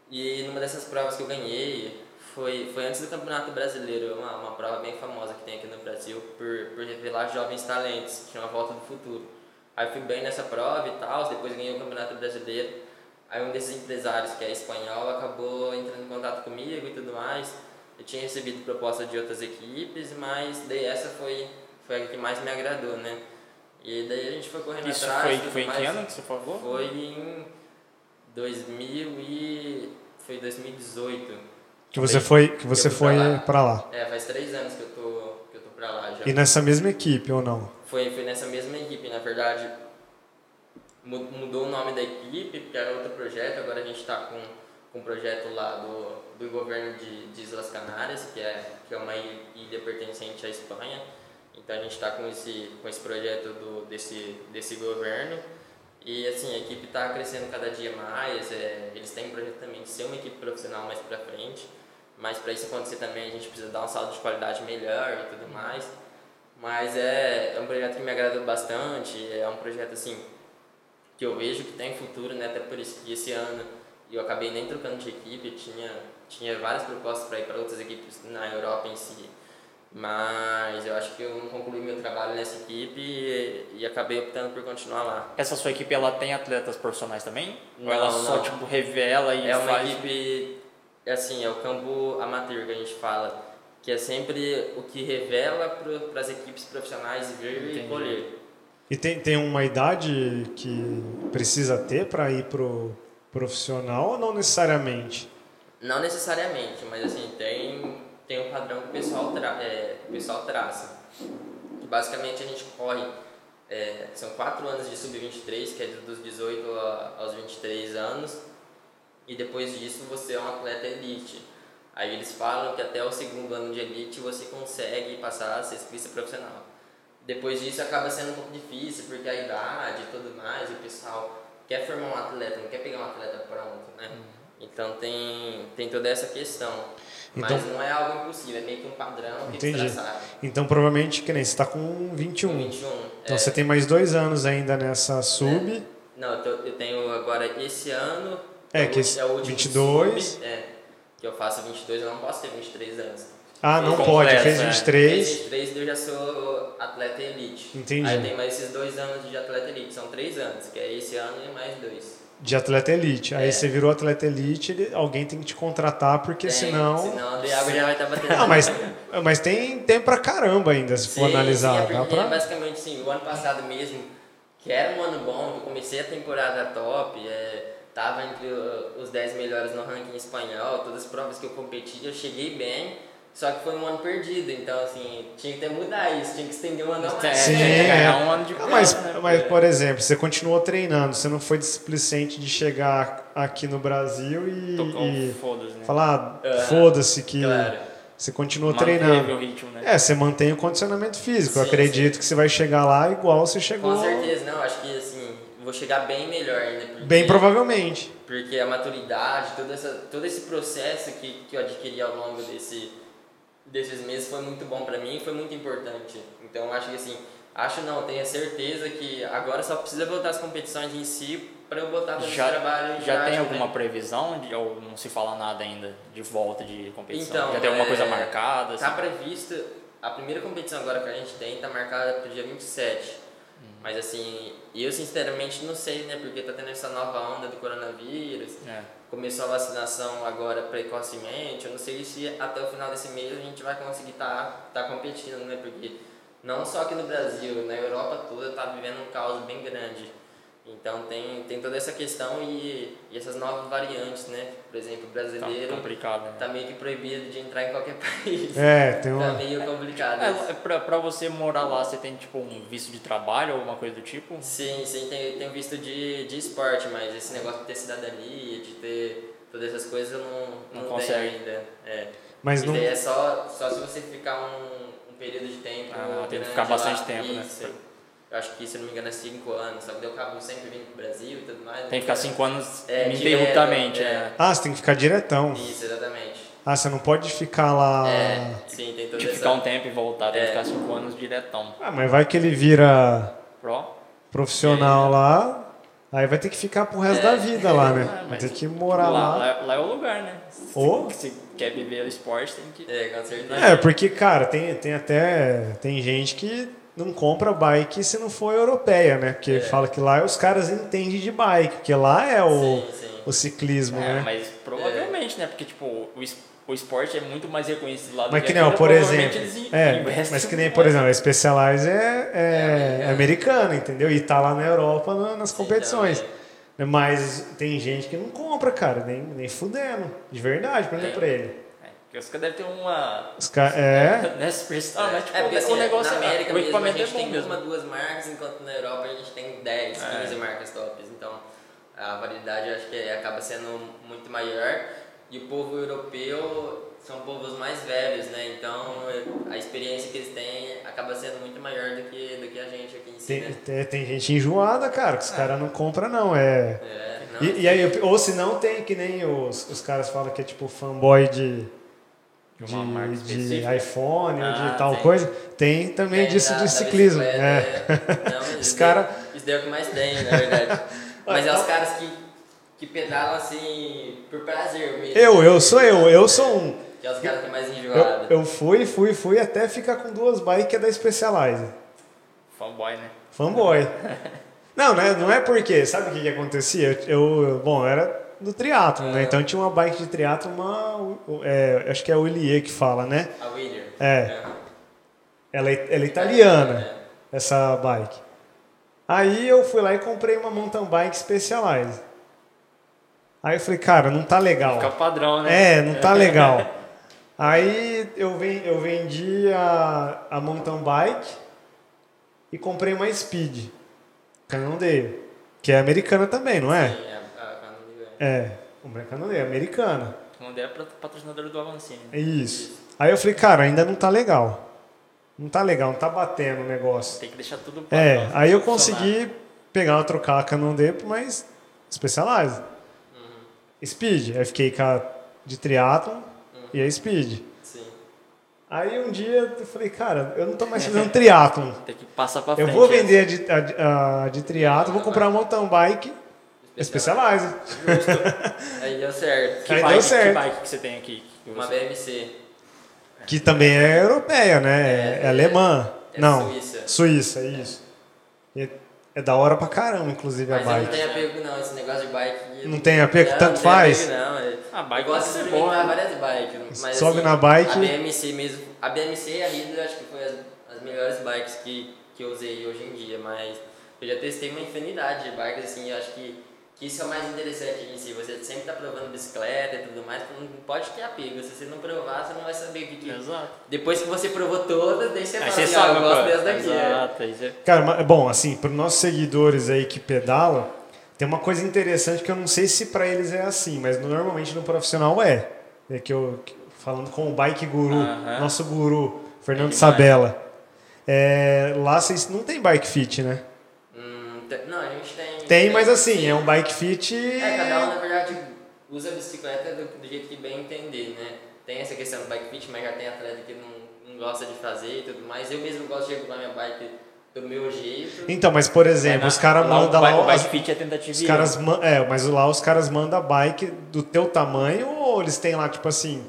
e numa dessas provas que eu ganhei foi, foi antes do Campeonato Brasileiro, uma, uma prova bem famosa que tem aqui no Brasil por, por revelar jovens talentos, que chama Volta do Futuro. Aí fui bem nessa prova e tal, depois ganhei o Campeonato Brasileiro. Aí um desses empresários, que é espanhol, acabou entrando em contato comigo e tudo mais. Eu tinha recebido proposta de outras equipes, mas daí essa foi, foi a que mais me agradou, né? E daí a gente foi correndo Isso atrás. foi, tudo foi em que ano que você falou? Foi em 2000 e... foi 2018. que você foi, que você foi pra lá. para lá. É, faz três anos que eu tô, que eu tô pra lá já. E nessa mesma equipe ou não? Foi, foi nessa mesma equipe, na verdade. mu- Mudou o nome da equipe, porque era outro projeto, agora a gente está com, com um projeto lá do, do governo de, de Islas Canárias, que é, que é uma il- ilha pertencente à Espanha. Então a gente está com esse, com esse projeto do, desse, desse governo. E assim, a equipe está crescendo cada dia mais, é, eles têm um projeto também de ser uma equipe profissional mais para frente. Mas para isso acontecer também a gente precisa dar um salto de qualidade melhor e tudo mais. Mas é, é um projeto que me agradou bastante, é um projeto assim que eu vejo que tem futuro, né? Até por isso que esse ano eu acabei nem trocando de equipe, tinha, tinha várias propostas para ir para outras equipes na Europa em si. Mas eu acho que eu não concluí meu trabalho nessa equipe e, e acabei optando por continuar lá. Essa sua equipe ela tem atletas profissionais também? Ou ela Não, só não. tipo revela e É uma faz equipe, é assim, é o campo amateur que a gente fala, que é sempre o que revela para as equipes profissionais vir Entendi. e colher. E tem, tem uma idade que precisa ter para ir pro profissional ou não necessariamente? Não necessariamente, mas assim, tem, tem um padrão que o pessoal, tra é, o pessoal traça. Basicamente a gente corre, é, são quatro anos de sub-23, que é dos 18 a- aos 23 anos, e depois disso você é um atleta elite. Aí eles falam que até o segundo ano de elite você consegue passar a ser ciclista profissional. Depois disso acaba sendo um pouco difícil, porque a idade e tudo mais, o pessoal quer formar um atleta, não quer pegar um atleta pronto, né? Então tem, tem toda essa questão. Mas Então- não é algo impossível, é meio que um padrão que Entendi. traçaram. Então provavelmente que nem você está com 21. Com 21. Então é, você tem mais dois anos ainda nessa sub. Não, eu, tô- eu tenho agora esse ano. É, que esse é o último 22. sub, é, que eu faço 22, eu não posso ter 23 anos. Ah, não Completo, pode, é. fez Fez 23. 23 eu já sou atleta elite. Entendi. Aí eu tenho mais esses dois anos de atleta elite, são três anos, que é esse ano e mais dois. De atleta elite. Aí É. você virou atleta elite, ele- alguém tem que te contratar, porque Tem, senão. Senão a água já vai estar batendo. Ah, mas, mas tem tempo pra caramba ainda, se for Sim, analisar. sim, é pra... basicamente sim, o ano passado mesmo, que era um ano bom, eu comecei a temporada top, é, tava entre uh, os 10 melhores no ranking espanhol, todas as provas que eu competi, eu cheguei bem, só que foi um ano perdido, então assim, tinha que ter mudar isso, tinha que estender um ano mais. Sim, é, é. um ano de prova, mas, né? Mas, por exemplo, você continuou treinando, você não foi displicente de chegar aqui no Brasil e, Tocou e foda-se, né? falar, Aham, foda-se que Claro. você continua Manteve treinando. o ritmo, né? É, você mantém o condicionamento físico. Eu Sim, acredito que você vai chegar lá igual você chegou. Com certeza, não, acho que assim, vou chegar bem melhor ainda. Porque, Bem provavelmente. Porque a maturidade, todo, essa, todo esse processo que, que eu adquiri ao longo desse, desses meses foi muito bom pra mim e foi muito importante. Então acho que assim, acho não, tenho certeza que agora só precisa voltar às competições em si pra eu botar esse Já, trabalho em já tem alguma né? previsão de, ou não se fala nada ainda de volta de competição? Então, já tem alguma é, coisa marcada? Tá assim? previsto, a primeira competição agora que a gente tem tá marcada pro dia 27. Uhum. Mas assim, eu sinceramente não sei, né? Porque tá tendo essa nova onda do coronavírus. É. Começou a vacinação agora precocemente. Eu não sei se até o final desse mês a gente vai conseguir estar tá, tá competindo, né? Porque não só aqui no Brasil, na Europa toda tá vivendo um caos bem grande. Então tem, tem toda essa questão e, e essas novas variantes, né? Por exemplo, o Tá brasileiro complicado, né? tá meio que proibido de entrar em qualquer *laughs* país. É, tem Tá uma. meio complicado. isso. É, pra, pra você morar lá, você tem tipo um visto de trabalho ou alguma coisa do tipo? Sim, sim, tem, tem visto de, de esporte, mas esse negócio de ter cidadania, de ter todas essas coisas eu não, Não não, consegue. ainda. É. Mas e não. é só, só se você ficar um período de tempo. Ah, tem que ficar bastante lá. tempo, né? Isso. Eu acho que, se eu não me engano, é 5 anos, só que daí eu acabo sempre vindo pro Brasil e tudo mais. Tem que ficar cinco anos É, ininterruptamente, direto, né? Ah, você tem que ficar diretão. Isso, exatamente. Ah, você não pode ficar lá. É, sim, tem toda essa... ficar um tempo e voltar, tem que É. ficar cinco anos diretão. Ah, mas vai que ele vira Pro? profissional lá, aí vai ter que ficar pro resto É. da vida lá, né? *laughs* Ah, Vai ter que morar lá, lá. lá, é o lugar, né? Ô. Se você quer viver o esporte, tem que. É, com certeza. É, porque, cara, tem, tem até. Tem gente que não compra bike se não for europeia, né? Porque É. fala que lá os caras entendem de bike, porque lá é o, Sim, sim. o ciclismo, É, né? mas provavelmente, né? Porque, tipo, o, o esporte é muito mais reconhecido lá do Mas que nem, ó, por exemplo. É, mas que nem, por exemplo, a Specialized é, é, É é americana, entendeu? E tá lá na Europa na- nas Sim, competições. então, Mas tem gente que não compra, cara, nem, nem fudendo. De verdade, pra, É. pra ele. É, porque os caras devem ter uma. Os caras. *laughs* É. Né, superstar, mas tipo, É, porque o assim, negócio na é. América O mesmo, a é gente bom tem mesmo. uma, duas marcas, enquanto na Europa a gente tem 10, É. 15 marcas tops. Então a variedade eu acho que acaba sendo muito maior. E o povo europeu são povos mais velhos, né? Então a experiência que eles têm acaba sendo muito maior do que, do que a gente aqui em si, Tem, né? tem, tem gente enjoada, cara, que os caras não compram, não. É. É, não, E, e aí, ou se não, tem que nem os, os caras falam que é tipo fanboy de, De uma marca de, iPhone ou Ah, de tal tem. coisa. Tem também tem disso da- de da ciclismo. É. é. Não, *laughs* Os cara- daí- Isso daí é o que mais tem, na verdade. *laughs* Mas é os caras que, que pedalam assim por prazer mesmo. Eu, eu sou eu, eu sou um. Que é os caras que mais Eu, enjoados. eu fui, fui, fui até ficar com duas bikes é da Specialized. Fanboy, né? Fanboy. *laughs* Não, não é, não é porque, sabe o que, que acontecia? Eu, eu- bom, eu era do triatlo, né? É. Então eu tinha uma bike de triatlo, uma, é, acho que é o Willier que fala, né? A Wheeler. É. Ela, é- ela é italiana, É. essa bike. Aí eu fui lá e comprei uma mountain bike Specialized. Aí eu falei, cara, não tá legal. Fica padrão, né? É, não tá *laughs* legal. Aí eu, ven- eu vendi a, a mountain bike e comprei uma Speed, Cannondale, que é americana também, não é? Sim, a, a, a, É, uma Cannondale, americana. O Mandela é patrocinador do Avancini. É isso. Aí eu falei, cara, ainda não tá legal. Não tá legal, não tá batendo o negócio. Tem que deixar tudo É, padrão, aí eu consegui pegar uma trocar a Cannondale por mais Specialized. Uhum. Speed, aí fiquei com a de triathlon e a Speed. Sim. Aí um dia eu falei, cara, eu não tô mais fazendo *laughs* triatlon. Tem que passar pra Eu frente. vou essa. vender a de, a, a de triatlon, vou comprar uma mountain bike Specialized. Justo. Aí deu certo. Que Aí bike, deu certo. Que bike que você tem aqui? Que Uma BMC. Que também é europeia, né? É, É, alemã. é não, Suíça. Suíça, isso. E é da hora pra caramba, inclusive, a Mas não bike. tenho apego não, esse negócio de bike. Não tem apego? Não, Tanto não tem faz? apego, não. é- A bike eu gosto de experimentar né? várias bikes. Mas, Sobe assim, na bike. A BMC mesmo. A BMC e a Ridley eu acho que foi as, as melhores bikes que, que eu usei hoje em dia, mas eu já testei uma infinidade de bikes, assim, eu acho que, que isso é o mais interessante em si. Você sempre tá provando bicicleta e tudo mais, não pode ter apego. Se você não provar, você não vai saber o que, que é. Exato. Depois que você provou todas, daí você Aí fala você assim, sabe ah, eu gosto dessa daqui. é. Exato. Cara, mas- bom, assim, para os nossos seguidores aí que pedalam, tem uma coisa interessante que eu não sei se para eles é assim, mas normalmente no profissional é. É que eu falando com o bike guru, Aham. nosso guru, Fernando demais. Sabella. É, lá vocês não tem bike fit, né? Hum, não, a gente tem. Tem, mas assim, é um bike fit. É, cada um na verdade usa a bicicleta do, do jeito que bem entender, né? Tem essa questão do bike fit, mas já tem atleta que não, não gosta de fazer e tudo mais. Eu mesmo gosto de regular minha bike do meu jeito. Então, mas por exemplo, É, os caras mandam lá. O bike fit é tentativa Os caras, é, mas lá os caras mandam a bike do teu tamanho ou eles têm lá, tipo assim,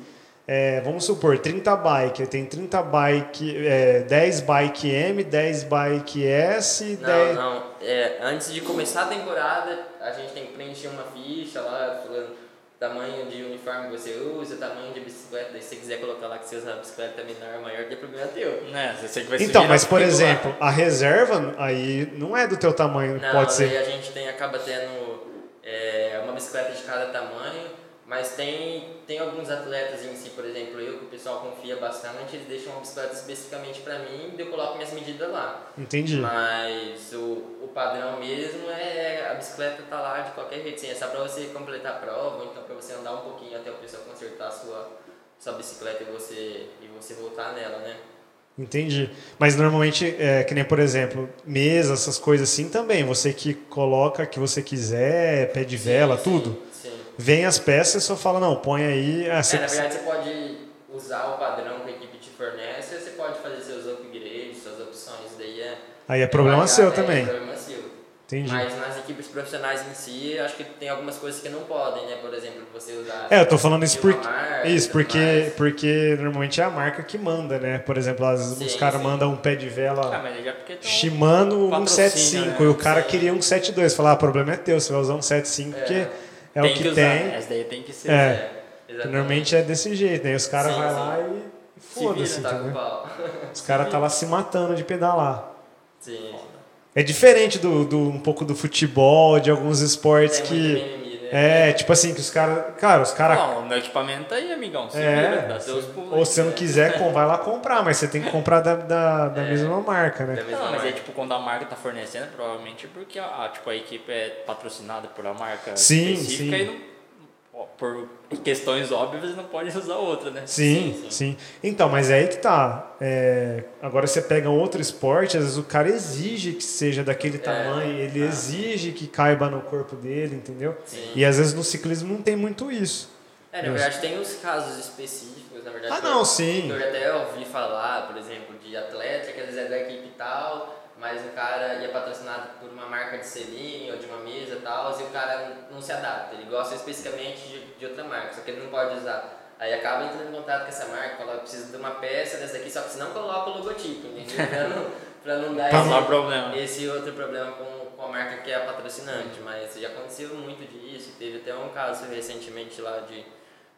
é, vamos supor, 30 bike, tem 30 bike, é, 10 bike M, 10 bike S, Não, 10... não. É, antes de começar a temporada, a gente tem que preencher uma ficha lá, falando tamanho de uniforme que você usa, tamanho de bicicleta, daí se você quiser colocar lá que você usa uma bicicleta menor ou maior, que é problema teu. Né, você que vai Então, mas por exemplo, a reserva aí não é do teu tamanho, Não, pode ser. a gente tem, acaba tendo é, uma bicicleta de cada tamanho, mas tem, tem alguns atletas em si, por exemplo, eu que o pessoal confia bastante, eles deixam uma bicicleta especificamente para mim e eu coloco minhas medidas lá. Entendi. Mas o, o padrão mesmo é a bicicleta tá lá de qualquer jeito, é só para você completar a prova, ou então para você andar um pouquinho até o pessoal consertar a sua, sua bicicleta e você, e você voltar nela, né? Entendi. Mas normalmente, é, que nem por exemplo, mesa, essas coisas assim também. Você que coloca que você quiser, pé de vela, Sim, tudo. Sim. sim. Vem as peças e só fala, não, põe aí. Ah, É, na verdade você pode usar o padrão que a equipe te fornece, ou você pode fazer seus upgrades, suas opções, daí é... Aí é problema é, seu é, também. É problema seu. Entendi. Mas nas equipes profissionais em si, acho que tem algumas coisas que não podem, né? Por exemplo, você usar... É, eu tô falando isso porque. marca, Isso, porque, mais. porque normalmente é a marca que manda, né? Por exemplo, as- Sim, os caras mandam um pé de Ah, vela tem um- Shimano patrocínio, 175 né? e o cara Sim. queria um 72. Falar, ah, o problema é teu, você vai usar um 75 porque é, tem o que, usar, tem. Essa daí tem que ser. É. É, Que. Normalmente é desse jeito, né? Os caras vão lá e, foda-se, Tá entendeu? Os caras tá lá se matando de pedalar. Sim. É diferente do, do um pouco do futebol, de alguns esportes Tem que. É, tipo assim, que os caras. Cara, os caras. Não, meu equipamento tá aí, amigão. Se É, vira, dá seus pulos. Ou se você não quiser, vai lá comprar, mas você tem que comprar da, da, da É. mesma marca, Da né? mesma Não, mas é marca. tipo quando a marca tá fornecendo, provavelmente porque a, a, tipo, a equipe é patrocinada por a marca Sim, específica sim. e não, por questões óbvias não pode usar outra, né? Sim, sim. sim, Então, mas é aí que tá. É, agora você pega um outro esporte, às vezes o cara exige que seja daquele tamanho, ele ah. exige que caiba no corpo dele, entendeu? Sim. E às vezes no ciclismo não tem muito isso. É, na verdade tem os casos específicos, na verdade. Ah, que eu- não, sim. Eu já até ouvi falar, por exemplo, de atleta que às vezes é da equipe tal, mas o cara ia patrocinado por uma marca de selinho ou de uma mesa e tal, e o cara não se adapta. Ele gosta especificamente de, de outra marca, só que ele não pode usar. Aí acaba entrando em contato com essa marca, fala, eu preciso de uma peça dessa daqui, só que você não coloca o logotipo, entendeu? *laughs* Pra não, pra não dar esse, esse outro problema com, com a marca que é a patrocinante, mas já aconteceu muito disso. Teve até um caso recentemente lá de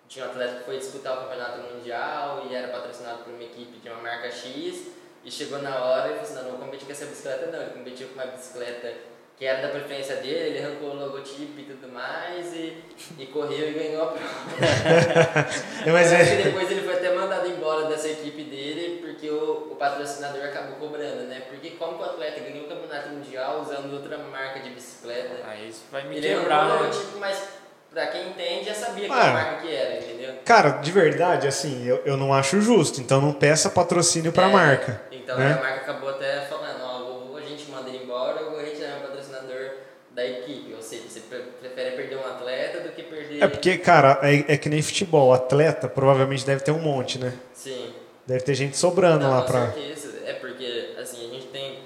tinha um atleta que foi disputar o campeonato mundial e era patrocinado por uma equipe de uma marca X e chegou na hora e falou assim, não, não vou competir com essa bicicleta não, ele competiu com uma bicicleta que era da preferência dele, ele arrancou o logotipo e tudo mais e, e correu e ganhou a prova. *laughs* Mas é- que depois ele foi até mandado embora dessa equipe dele porque o, o patrocinador acabou cobrando, né? Porque como que o atleta ganhou o campeonato mundial usando outra marca de bicicleta? Aí isso vai me Ele quebrar, arrancou o né? logotipo, mas pra quem entende já sabia que Ah. a marca que era, entendeu? Cara, de verdade, assim, eu, eu não acho justo. Então não peça patrocínio pra É, marca. Então né? a marca acabou até falando, ó, ou a gente manda ele embora ou vou retirar o patrocinador da equipe. Ou seja, você pre- prefere perder um atleta do que perder. É porque, cara, é, é que nem futebol. Atleta provavelmente deve ter um monte, né? Sim. Deve ter gente sobrando Não, lá pra. certeza. É porque, assim, a gente tem,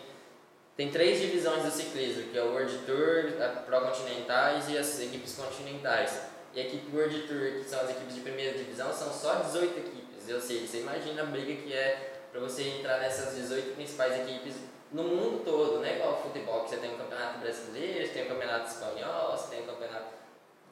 tem três divisões do ciclismo, que é o World Tour, a Pro Continentais e as equipes continentais. E a equipe World Tour, que são as equipes de primeira divisão, são só 18 equipes. Ou seja, você imagina a briga que é para você entrar nessas 18 principais equipes no mundo todo, não é igual futebol, que você tem um campeonato brasileiro, você tem um campeonato espanhol, você tem um campeonato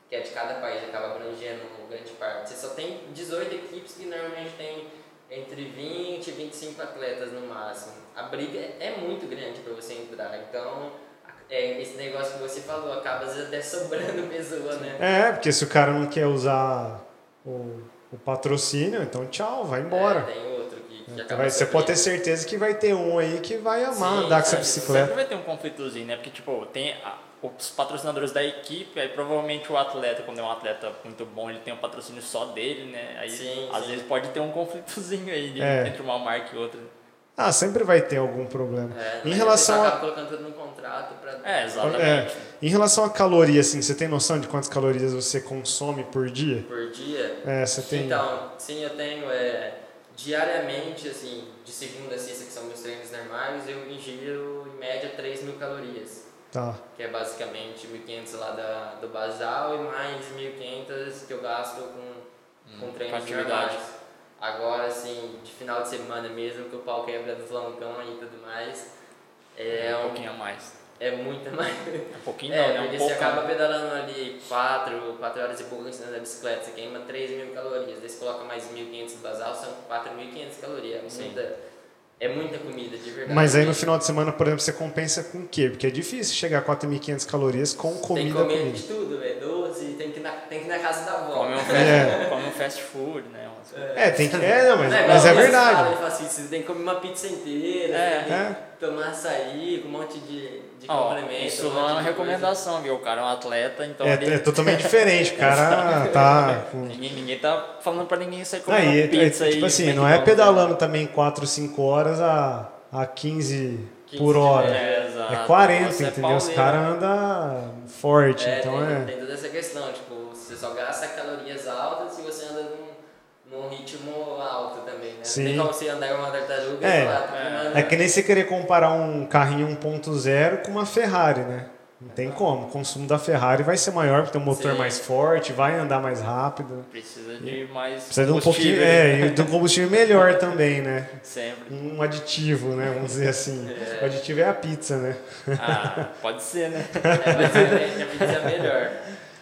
que é de cada país, acaba abrangendo grande parte. Você só tem 18 equipes que normalmente tem entre 20 e 25 atletas no máximo. A briga é muito grande para você entrar, então É, esse negócio que você falou, acaba às vezes até sobrando pessoa, né? É, porque se o cara não quer usar o, o patrocínio, então tchau, vai embora. É, vai- você pode ter certeza que vai ter um aí que vai amar Sim, andar com essa bicicleta. Sempre vai ter um conflitozinho, né? Porque, tipo, tem a- os patrocinadores da equipe, aí provavelmente o atleta, quando é um atleta muito bom, ele tem um patrocínio só dele, né? Aí, Sim, às sim. vezes, pode ter um conflitozinho aí de- É. entre uma marca e outra. Ah, sempre vai ter algum problema. É, em mas relação a colocando tudo no contrato pra... É, exatamente. É. Em relação a caloria, assim, você tem noção de quantas calorias você consome por dia? por dia. É, você tem. Então, sim, eu tenho é, diariamente, assim, de segunda a sexta, que são meus treinos normais, eu ingiro em média 3 mil calorias. Tá. Que é basicamente 1.500 lá da, do basal e mais 1.500 que eu gasto com, com com treinos atividade. normais. Agora, assim, de final de semana mesmo, que o pau quebra dos loncão e tudo mais, é, um um, pouquinho a mais. É muito mais. Um pouquinho É, não, né? porque Um você pouco. acaba pedalando ali 4, 4 horas e pouco em cima da bicicleta, você queima 3 mil calorias, daí você coloca mais 1.500 do basal, são 4.500 calorias. É muita, é muita comida, de verdade. Mas aí no final de semana, por exemplo, você compensa com o quê? Porque é difícil chegar a 4.500 calorias com Tem que comida. comer comida. de tudo, velho. Doce, tem que, ir na, tem que ir na casa da avó. Come um, fast, É. *laughs* um fast food, né? É, tem que. É, não, mas, Não, mas é fala, verdade. Ele fala assim, você tem que comer uma pizza inteira, É. É. tomar açaí com um monte de, de Ó, complemento. isso um não é monte uma recomendação, viu? O cara é um atleta, então É, ele... é totalmente diferente. O cara *laughs* tá. Ninguém, ninguém tá falando pra ninguém sair comer Aí, é, pizza é, aí. tipo assim, não é pedalando também 4, 5 horas a, a 15 por 15 hora. É, exato. É 40, Você é entendeu? Os pauleiro. caras andam forte, É, então tem, é. tem toda essa questão, tipo, você só gasta calorias altas se você anda num, num ritmo alto também, né? Sim. Não tem como você andar com uma tartaruga É. e falar, tô queimando- É que nem você querer comparar um carrinho 1.0 com uma Ferrari, né? Não tem como. O consumo da Ferrari vai ser maior, porque tem um motor Sim. mais forte, vai andar mais rápido. Precisa de mais Precisa de um pouquinho. É, e de um combustível melhor *laughs* também, né? Sempre. Um aditivo, né? Vamos dizer assim. O aditivo é a pizza, né? Ah, pode ser, né? *laughs* É, mas a pizza é melhor.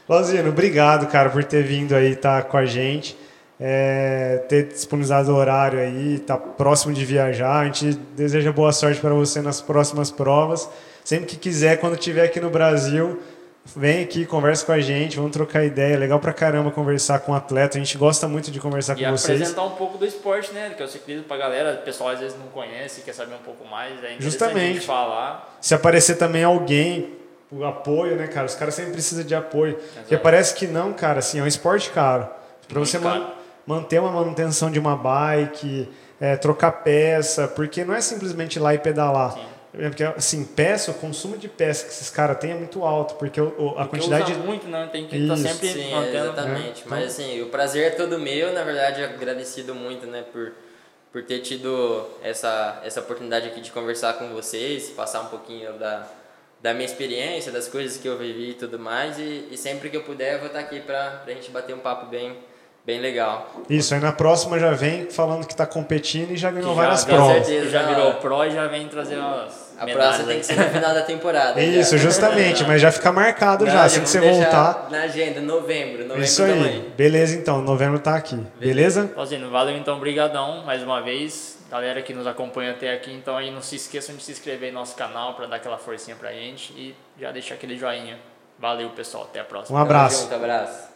Lozino, obrigado, cara, por ter vindo aí estar com a gente. É, ter disponibilizado o horário aí, tá próximo de viajar. A gente deseja boa sorte para você nas próximas provas. Sempre que quiser, quando estiver aqui no Brasil, vem aqui, conversa com a gente, vamos trocar ideia. Legal pra caramba conversar com um atleta. A gente gosta muito de conversar E com vocês. apresentar um pouco do esporte, né? Que é o ciclismo pra galera. O pessoal às vezes não conhece, quer saber um pouco mais. É Justamente. falar. Se aparecer também alguém, o apoio, né, cara? Os caras sempre precisam de apoio. Porque Exato. parece que não, cara, assim, é um esporte caro. Pra Muito você caro. Man- manter uma manutenção de uma bike, é, trocar peça, porque não é simplesmente ir lá e pedalar. Sim. É Porque, assim, peça, o consumo de peça que esses caras têm é muito alto, porque o- o- a Porque quantidade usa muito, né? Tem que estar Isso. sempre Sim, mantendo. exatamente. né? Mas assim, o prazer é todo meu, na verdade, agradecido muito, né, por, por ter tido essa, essa oportunidade aqui de conversar com vocês, passar um pouquinho da, da minha experiência, das coisas que eu vivi e tudo mais. E, e sempre que eu puder, eu vou estar aqui pra, pra gente bater um papo bem, bem legal. Isso, aí na próxima já vem falando que tá competindo e já ganhou Que várias já, com provas. certeza. já virou pro e já vem trazer umas A próxima tem que ser no final da temporada. já. Isso, *laughs* justamente, mas já fica marcado Não, já, assim que você voltar. Na agenda, novembro. novembro Isso aí. Beleza, então. Novembro tá aqui. Beleza? Fazendo, valeu então, brigadão mais uma vez. Galera que nos acompanha até aqui, então aí não se esqueçam de se inscrever no nosso canal para dar aquela forcinha pra gente e já deixar aquele joinha. Valeu, pessoal, até a próxima. Um abraço. Tamo junto, abraço.